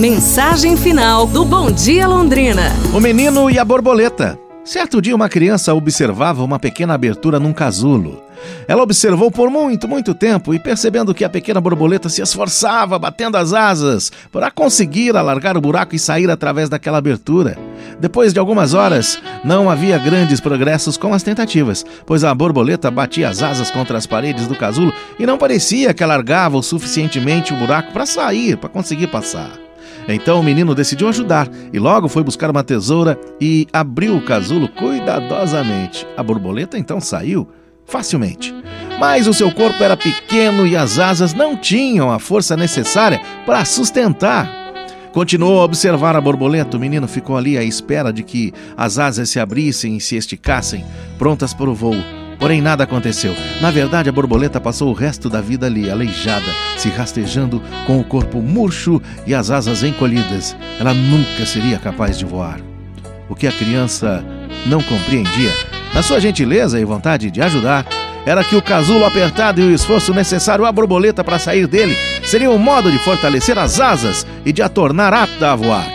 Mensagem final do Bom Dia Londrina. O menino e a borboleta. Certo dia, uma criança observava uma pequena abertura num casulo. Ela observou por muito, muito tempo e, percebendo que a pequena borboleta se esforçava, batendo as asas, para conseguir alargar o buraco e sair através daquela abertura. Depois de algumas horas, não havia grandes progressos com as tentativas, pois a borboleta batia as asas contra as paredes do casulo e não parecia que alargava o suficientemente o buraco para sair, para conseguir passar. Então o menino decidiu ajudar e logo foi buscar uma tesoura e abriu o casulo cuidadosamente. A borboleta então saiu facilmente. Mas o seu corpo era pequeno e as asas não tinham a força necessária para sustentar. Continuou a observar a borboleta. O menino ficou ali à espera de que as asas se abrissem e se esticassem, prontas para o voo. Porém, nada aconteceu. Na verdade, a borboleta passou o resto da vida ali, aleijada, se rastejando com o corpo murcho e as asas encolhidas. Ela nunca seria capaz de voar. O que a criança não compreendia, na sua gentileza e vontade de ajudar, era que o casulo apertado e o esforço necessário à borboleta para sair dele seria um modo de fortalecer as asas e de a tornar apta a voar.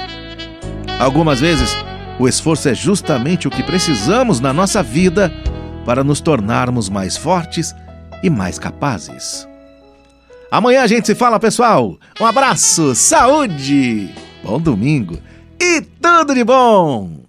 Algumas vezes, o esforço é justamente o que precisamos na nossa vida para nos tornarmos mais fortes e mais capazes. Amanhã a gente se fala, pessoal. Um abraço, saúde, bom domingo e tudo de bom!